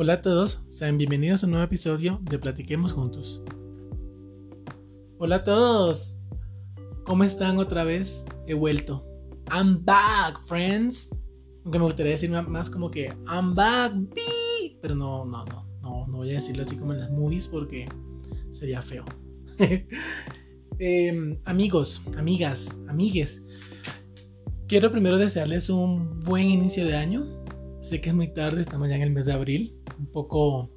Hola a todos, sean bienvenidos a un nuevo episodio de Platiquemos Juntos. Hola a todos, ¿cómo están otra vez? He vuelto. I'm back, friends. Aunque me gustaría decir más como que I'm back, pero no, no, no, no, no voy a decirlo así como en las movies porque sería feo. Em, amigos, amigas, amigues, quiero primero desearles un buen inicio de año. Sé que es muy tarde, estamos ya en el mes de abril, un poco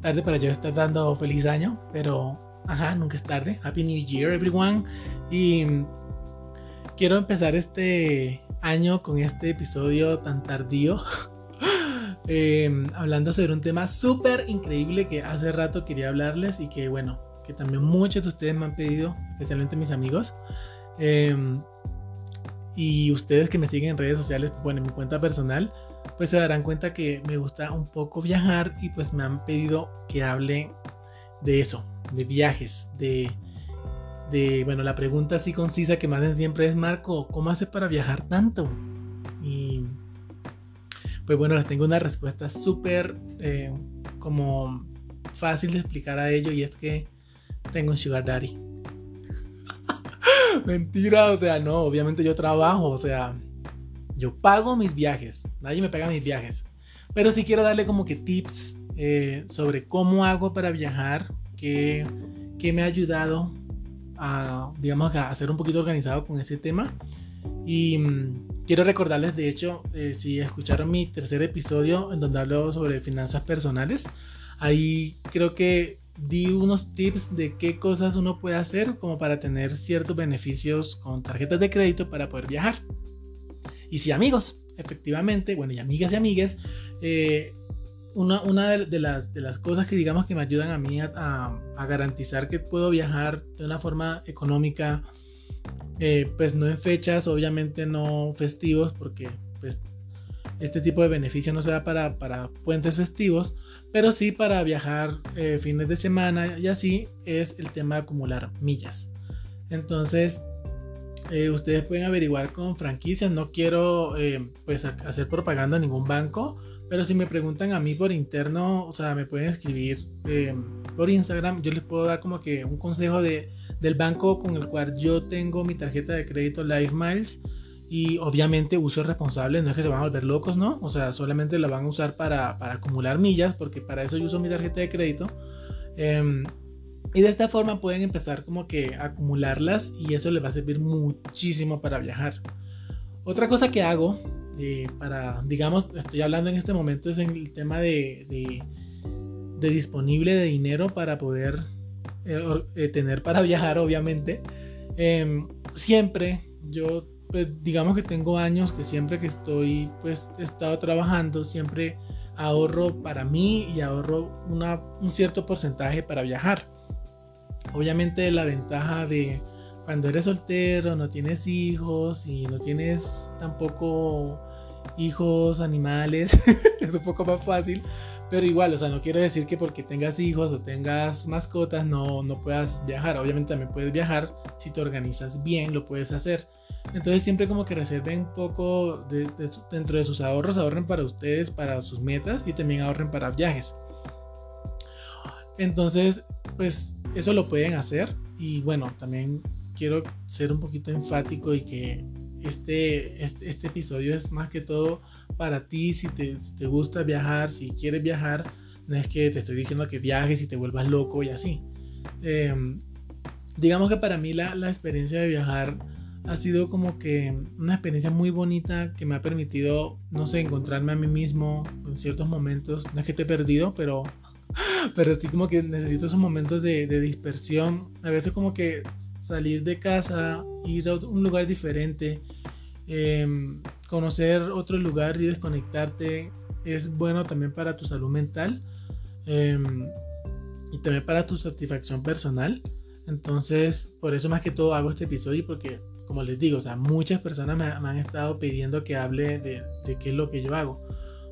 tarde para yo estar dando feliz año, pero nunca es tarde. Happy New Year, everyone. Y quiero empezar este año con este episodio tan tardío. Em, hablando sobre un tema súper increíble que hace rato quería hablarles y que bueno, que también muchos de ustedes me han pedido, especialmente mis amigos. Em, y ustedes que me siguen en redes sociales, bueno, en mi cuenta personal, pues se darán cuenta que me gusta un poco viajar y pues me han pedido que hable de eso, de viajes, de, de bueno, la pregunta así concisa que me hacen siempre es, Marco, ¿cómo hace para viajar tanto? Y pues bueno, les tengo una respuesta súper eh, como fácil de explicar a ello y es que tengo un sugar daddy. Mentira, o sea, no, obviamente yo trabajo, o sea, yo pago mis viajes, nadie me paga mis viajes. Pero sí quiero darle como que tips eh, sobre cómo hago para viajar, que, me ha ayudado a, digamos, a ser un poquito organizado con ese tema. Y mm, quiero recordarles, de hecho, eh, si escucharon mi tercer episodio en donde hablo sobre finanzas personales, ahí creo que di unos tips de qué cosas uno puede hacer como para tener ciertos beneficios con tarjetas de crédito para poder viajar. Y si amigos, efectivamente, bueno, y amigas y amigues, eh, una, una de, las, de, las, cosas que digamos que me ayudan a mí a, a, garantizar que puedo viajar de una forma económica, eh, pues no en fechas, obviamente no festivos, porque pues este tipo de beneficio no se da para, para puentes festivos, pero sí para viajar eh, fines de semana y así es el tema de acumular millas. Entonces, eh, ustedes pueden averiguar con franquicias. No quiero eh, pues hacer propaganda a ningún banco, pero si me preguntan a mí por interno, o sea, me pueden escribir eh, por Instagram. Yo les puedo dar como que un consejo de, del banco con el cual yo tengo mi tarjeta de crédito Life Miles. Y obviamente uso responsable, no es que se van a volver locos, ¿no? O sea, solamente la van a usar para, para acumular millas, porque para eso yo uso mi tarjeta de crédito. Y de esta forma pueden empezar como que a acumularlas y eso les va a servir muchísimo para viajar. Otra cosa que hago eh, para, digamos, estoy hablando en este momento es en el tema de, de, disponible de dinero para poder eh, eh, tener para viajar, obviamente. Em, siempre yo, pues, digamos que tengo años que siempre que estoy, pues, he estado trabajando, siempre ahorro para mí y ahorro una, un cierto porcentaje para viajar. Obviamente la ventaja de cuando eres soltero, no tienes hijos y no tienes tampoco hijos, animales, es un poco más fácil, pero igual, o sea, no quiero decir que porque tengas hijos o tengas mascotas no, no puedas viajar, obviamente también puedes viajar, si te organizas bien lo puedes hacer. Entonces siempre como que reserven un poco dentro de sus ahorros, ahorren para ustedes, para sus metas y también ahorren para viajes. Entonces, pues eso lo pueden hacer. Y bueno, también quiero ser un poquito enfático y que este, este, este episodio es más que todo para ti, si te, te, gusta viajar, si quieres viajar, no es que te estoy diciendo que viajes y te vuelvas loco y así. Em, digamos que para mí la, la, experiencia de viajar ha sido como que una experiencia muy bonita que me ha permitido, no sé, encontrarme a mí mismo en ciertos momentos. No es que he perdido, pero pero sí como que necesito esos momentos de, dispersión. A veces como que salir de casa, ir a un lugar diferente, em, conocer otro lugar y desconectarte es bueno también para tu salud mental em, y también para tu satisfacción personal. Entonces, por eso más que todo hago este episodio porque, como les digo, o sea, muchas personas me, han estado pidiendo que hable de, de qué es lo que yo hago.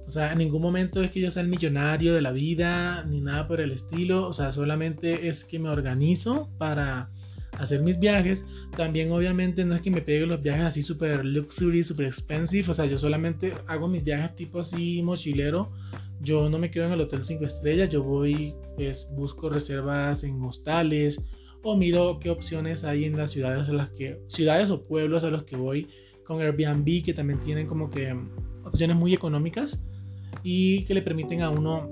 O sea, en ningún momento es que yo sea el millonario de la vida, ni nada por el estilo. O sea, solamente es que me organizo para hacer mis viajes. También obviamente no es que me pegue los viajes así súper luxury, súper expensive. O sea, yo solamente hago mis viajes tipo así mochilero. Yo no me quedo en el hotel 5 estrellas. Yo voy, pues busco reservas en hostales o miro qué opciones hay en las ciudades a las que ciudades o pueblos a los que voy con Airbnb que también tienen como que opciones muy económicas y que le permiten a uno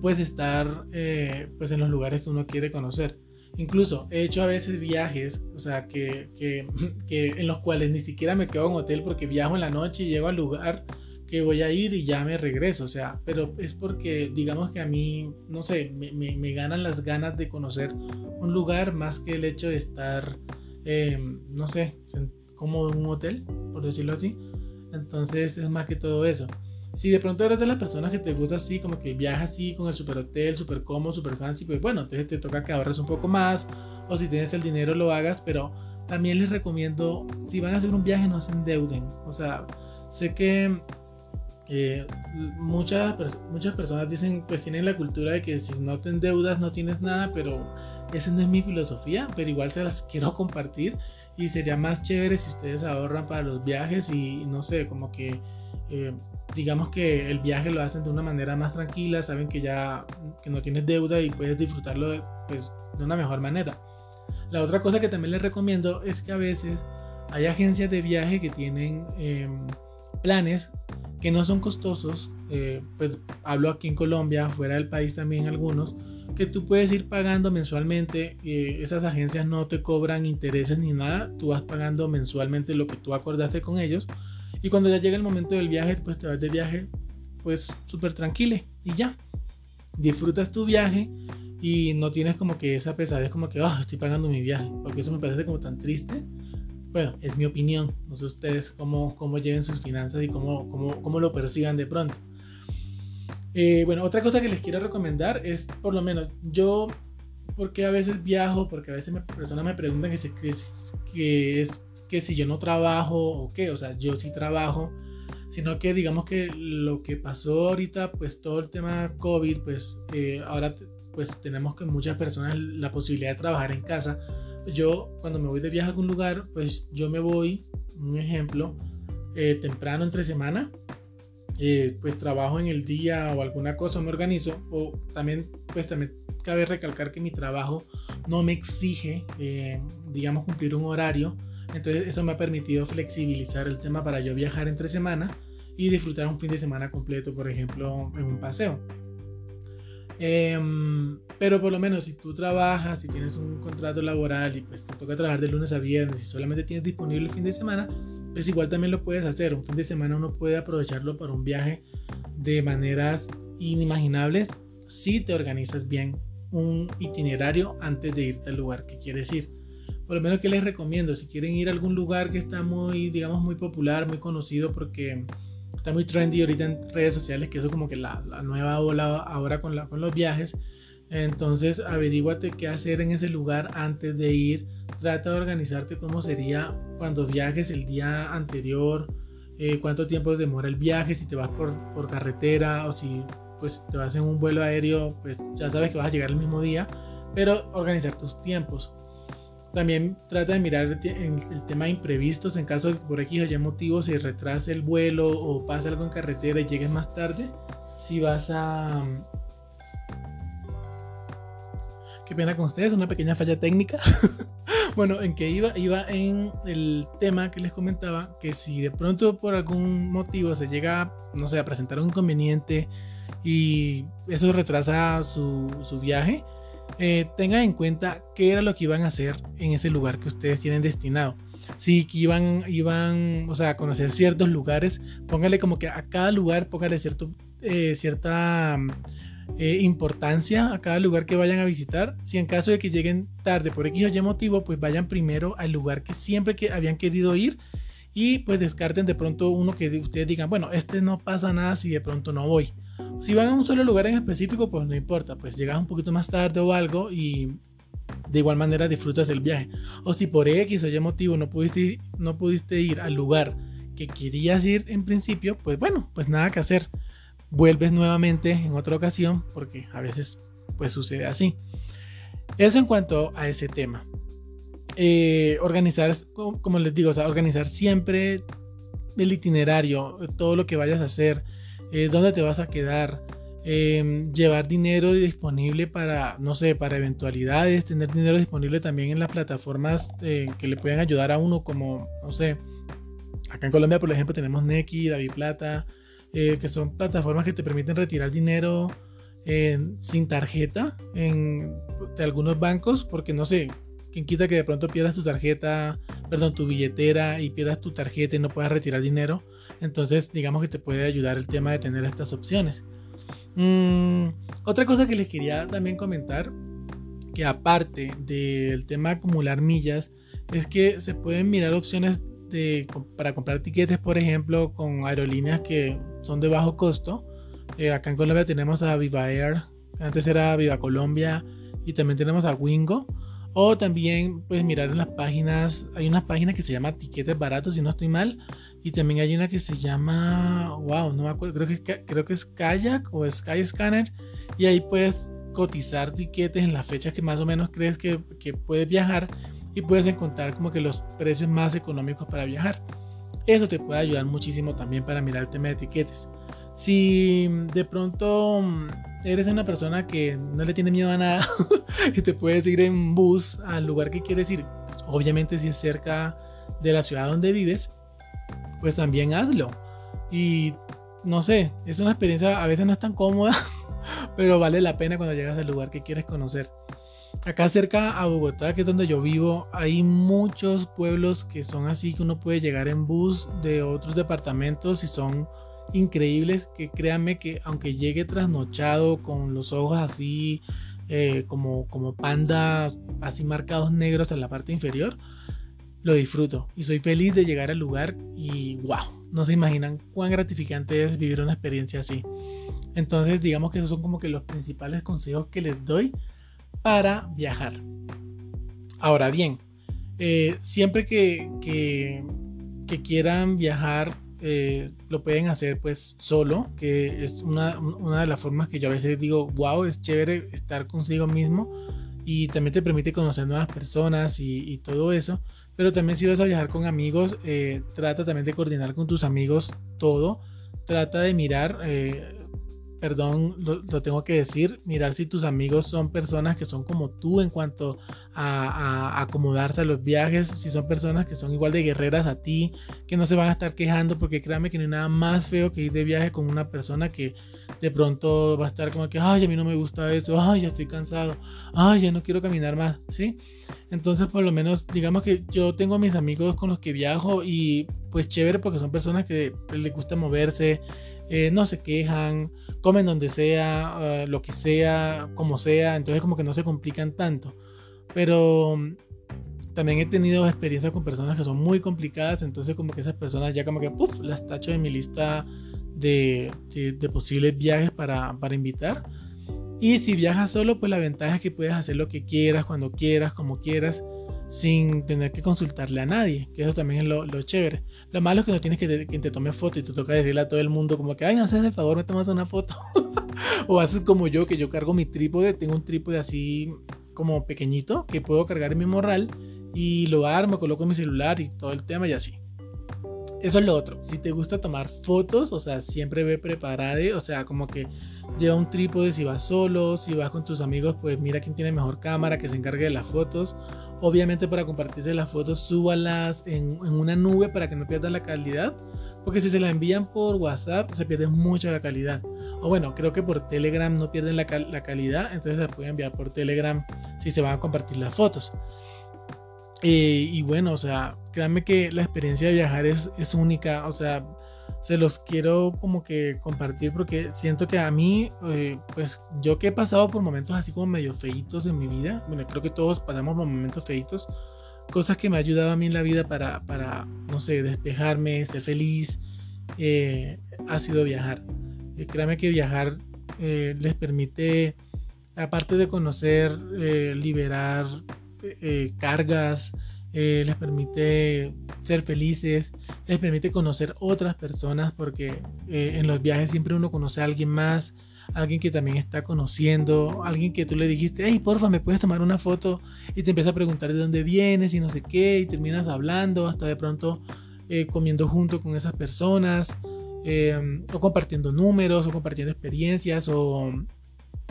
pues estar eh, pues en los lugares que uno quiere conocer. Incluso he hecho a veces viajes, o sea, que, que, en los cuales ni siquiera me quedo en hotel porque viajo en la noche y llego al lugar que voy a ir y ya me regreso, o sea, pero es porque digamos que a mí, no sé, me, me, me ganan las ganas de conocer un lugar más que el hecho de estar, eh, no sé, como en un hotel, por decirlo así. Entonces es más que todo eso. Si de pronto eres de las personas que te gusta así, como que viajas así con el super hotel, super cómodo, super fancy, pues bueno, entonces te toca que ahorres un poco más, o si tienes el dinero lo hagas, pero también les recomiendo, si van a hacer un viaje, no se endeuden. O sea, sé que eh, muchas, muchas personas dicen, pues tienen la cultura de que si no te endeudas no tienes nada, pero esa no es mi filosofía, pero igual se las quiero compartir y sería más chévere si ustedes ahorran para los viajes y no sé, como que eh, digamos que el viaje lo hacen de una manera más tranquila, saben que ya que no tienes deuda y puedes disfrutarlo de, pues, de una mejor manera. La otra cosa que también les recomiendo es que a veces hay agencias de viaje que tienen em, planes que no son costosos, eh, pues hablo aquí en Colombia, fuera del país también algunos, que tú puedes ir pagando mensualmente, eh, esas agencias no te cobran intereses ni nada, tú vas pagando mensualmente lo que tú acordaste con ellos y cuando ya llega el momento del viaje, pues te vas de viaje, pues súper tranquilo y ya. Disfrutas tu viaje y no tienes como que esa pesadez como que, oh, estoy pagando mi viaje, porque eso me parece como tan triste. Bueno, es mi opinión, no sé ustedes cómo, cómo lleven sus finanzas y cómo, cómo, cómo lo perciban de pronto. Eh, bueno, otra cosa que les quiero recomendar es, por lo menos, yo, porque a veces viajo, porque a veces personas me preguntan que, si, que es que si yo no trabajo o qué, o sea, yo sí trabajo, sino que digamos que lo que pasó ahorita, pues todo el tema COVID, pues eh, ahora pues tenemos que muchas personas la posibilidad de trabajar en casa. Yo cuando me voy de viaje a algún lugar, pues yo me voy, un ejemplo, eh, temprano entre semana, eh, pues trabajo en el día o alguna cosa, me organizo, o también pues también cabe recalcar que mi trabajo no me exige, digamos, cumplir un horario, entonces eso me ha permitido flexibilizar el tema para yo viajar entre semana y disfrutar un fin de semana completo, por ejemplo, en un paseo. Em, pero por lo menos si tú trabajas, si tienes un contrato laboral y pues te toca trabajar de lunes a viernes y solamente tienes disponible el fin de semana, pues igual también lo puedes hacer. Un fin de semana uno puede aprovecharlo para un viaje de maneras inimaginables si te organizas bien un itinerario antes de irte al lugar que quieres ir por lo menos que les recomiendo, si quieren ir a algún lugar que está muy, digamos, muy popular, muy conocido, porque está muy trendy ahorita en redes sociales, que eso es como que la, la nueva ola ahora con, la, con los viajes. Entonces, averíguate qué hacer en ese lugar antes de ir. Trata de organizarte cómo sería cuando viajes el día anterior, eh, cuánto tiempo demora el viaje, si te vas por, por carretera o si pues te vas en un vuelo aéreo, pues ya sabes que vas a llegar el mismo día, pero organizar tus tiempos. También trata de mirar el, tema de imprevistos en caso de que por X o Y motivo se retrase el vuelo o pase algo en carretera y llegues más tarde. Si vas a... Qué pena con ustedes, una pequeña falla técnica. bueno, en que iba, iba en el tema que les comentaba, que si de pronto por algún motivo se llega, no sé, a presentar un inconveniente y eso retrasa su, su viaje, eh, tengan en cuenta qué era lo que iban a hacer en ese lugar que ustedes tienen destinado. Si iban, iban o sea, a conocer ciertos lugares, póngale como que a cada lugar, póngale cierto, eh, cierta eh, importancia a cada lugar que vayan a visitar. Si en caso de que lleguen tarde por X o Y motivo, pues vayan primero al lugar que siempre que habían querido ir y pues descarten de pronto uno que ustedes digan, bueno, este no pasa nada si de pronto no voy. Si van a un solo lugar en específico, pues no importa, pues llegas un poquito más tarde o algo y de igual manera disfrutas el viaje. O si por X o Y motivo no pudiste, no pudiste ir al lugar que querías ir en principio, pues bueno, pues nada que hacer. Vuelves nuevamente en otra ocasión porque a veces pues sucede así. Eso en cuanto a ese tema. eh, organizar, como les digo, organizar siempre el itinerario, todo lo que vayas a hacer, eh, dónde te vas a quedar, em, llevar dinero disponible para, no sé, para eventualidades, tener dinero disponible también en las plataformas eh, que le pueden ayudar a uno, como, no sé, acá en Colombia, por ejemplo, tenemos Neki, David Plata, eh, que son plataformas que te permiten retirar dinero sin tarjeta en, de algunos bancos, porque no sé, quien quita que de pronto pierdas tu tarjeta, perdón, tu billetera y pierdas tu tarjeta y no puedas retirar dinero. Entonces, digamos que te puede ayudar el tema de tener estas opciones. Mm, otra cosa que les quería también comentar, que aparte del tema acumular millas, es que se pueden mirar opciones de, para comprar tiquetes, por ejemplo, con aerolíneas que son de bajo costo. Eh, acá en Colombia tenemos a Viva Air, antes era Viva Colombia, y también tenemos a Wingo. O también puedes mirar en las páginas, hay una página que se llama Tiquetes Baratos, si no estoy mal. Y también hay una que se llama, wow, no me acuerdo, creo que, creo que es Kayak o Sky Scanner. Y ahí puedes cotizar tiquetes en las fechas que más o menos crees que, que puedes viajar y puedes encontrar como que los precios más económicos para viajar. Eso te puede ayudar muchísimo también para mirar el tema de etiquetes. Si de pronto eres una persona que no le tiene miedo a nada y te puedes ir en bus al lugar que quieres ir, obviamente si es cerca de la ciudad donde vives, pues también hazlo. Y no sé, es una experiencia, a veces no es tan cómoda, pero vale la pena cuando llegas al lugar que quieres conocer. Acá cerca a Bogotá, que es donde yo vivo, hay muchos pueblos que son así que uno puede llegar en bus de otros departamentos y son increíbles que créanme que aunque llegue trasnochado con los ojos así eh, como, como panda, así marcados negros en la parte inferior, lo disfruto y soy feliz de llegar al lugar y wow, no se imaginan cuán gratificante es vivir una experiencia así. Entonces digamos que esos son como que los principales consejos que les doy para viajar. Ahora bien, eh, siempre que, quieran viajar eh, lo pueden hacer pues solo, que es una, una, de las formas que yo a veces digo, wow, es chévere estar consigo mismo y también te permite conocer nuevas personas y, todo eso. Pero también si vas a viajar con amigos, eh, trata también de coordinar con tus amigos todo. Trata de mirar eh, perdón, lo, tengo que decir, mirar si tus amigos son personas que son como tú en cuanto a, acomodarse a los viajes, si son personas que son igual de guerreras a ti, que no se van a estar quejando, porque créanme que no hay nada más feo que ir de viaje con una persona que de pronto va a estar como que, ay, a mí no me gusta eso, ay, ya estoy cansado, ay, ya no quiero caminar más, ¿sí? Entonces, por lo menos, digamos que yo tengo a mis amigos con los que viajo y pues chévere porque son personas que les gusta moverse, eh, no se quejan, comen donde sea, eh, lo que sea, como sea, entonces como que no se complican tanto. Pero mm, también he tenido experiencias con personas que son muy complicadas, entonces como que esas personas ya como que, puff, las tacho de mi lista de, de, posibles viajes para, para invitar. Y si viajas solo, pues la ventaja es que puedes hacer lo que quieras, cuando quieras, como quieras sin tener que consultarle a nadie, que eso también es lo, chévere. Lo malo es que no tienes que te, que te tome foto y te toca decirle a todo el mundo como que, ay, no haces de favor, me tomas una foto. o haces como yo, que yo cargo mi trípode, tengo un trípode así como pequeñito que puedo cargar en mi morral y lo armo, coloco mi celular y todo el tema y así. Eso es lo otro. Si te gusta tomar fotos, o sea, siempre ve preparado, o sea, como que lleva un trípode si vas solo, si vas con tus amigos, pues mira quién tiene mejor cámara que se encargue de las fotos. Obviamente para compartirse las fotos, súbalas en, en una nube para que no pierdas la calidad, porque si se la envían por WhatsApp se pierde mucho la calidad. O bueno, creo que por Telegram no pierden la, la calidad, entonces se puede enviar por Telegram si se van a compartir las fotos. Eh, y bueno, o sea, créanme que la experiencia de viajar es, es, única, o sea, se los quiero como que compartir porque siento que a mí, eh, pues yo que he pasado por momentos así como medio feitos en mi vida, bueno, creo que todos pasamos por momentos feitos, cosas que me han ayudado a mí en la vida para, para no sé, despejarme, ser feliz, eh, ha sido viajar. créanme que viajar les permite, aparte de conocer, liberar eh, cargas, eh, les permite ser felices, les permite conocer otras personas porque eh, en los viajes siempre uno conoce a alguien más, alguien que también está conociendo, alguien que tú le dijiste, hey, porfa, me puedes tomar una foto y te empieza a preguntar de dónde vienes y no sé qué, y terminas hablando hasta de pronto eh, comiendo junto con esas personas, eh, o compartiendo números, o compartiendo experiencias, o,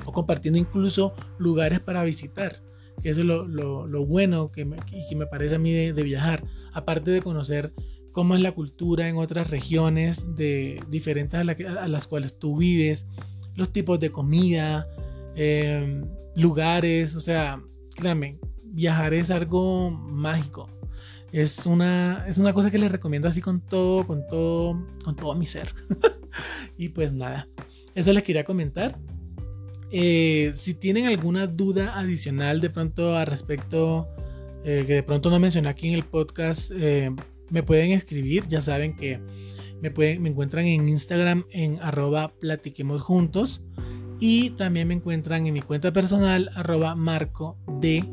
compartiendo incluso lugares para visitar. Que eso es lo, bueno que me, que me parece a mí de, viajar, aparte de conocer cómo es la cultura en otras regiones de, diferentes a, las cuales tú vives, los tipos de comida, eh, lugares, o sea, créanme, viajar es algo mágico. Es una, es una cosa que les recomiendo así con todo, con todo, con todo mi ser. y pues nada, eso les quería comentar. Eh, si tienen alguna duda adicional de pronto al respecto, eh, que de pronto no mencioné aquí en el podcast, me pueden escribir. Ya saben que me, pueden, me encuentran en Instagram en arroba platiquemos juntos. Y también me encuentran en mi cuenta personal arroba marco de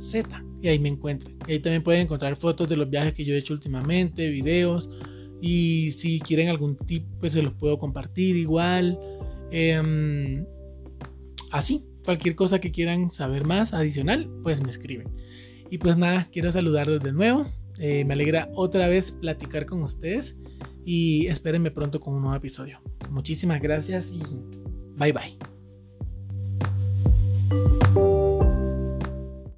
Z. Y ahí me encuentran. Y ahí también pueden encontrar fotos de los viajes que yo he hecho últimamente, videos. Y si quieren algún tip, pues se los puedo compartir igual. Em, así, cualquier cosa que quieran saber más adicional, pues me escriben. Y pues nada, quiero saludarlos de nuevo. Eh, me alegra otra vez platicar con ustedes y espérenme pronto con un nuevo episodio. Muchísimas gracias y bye bye.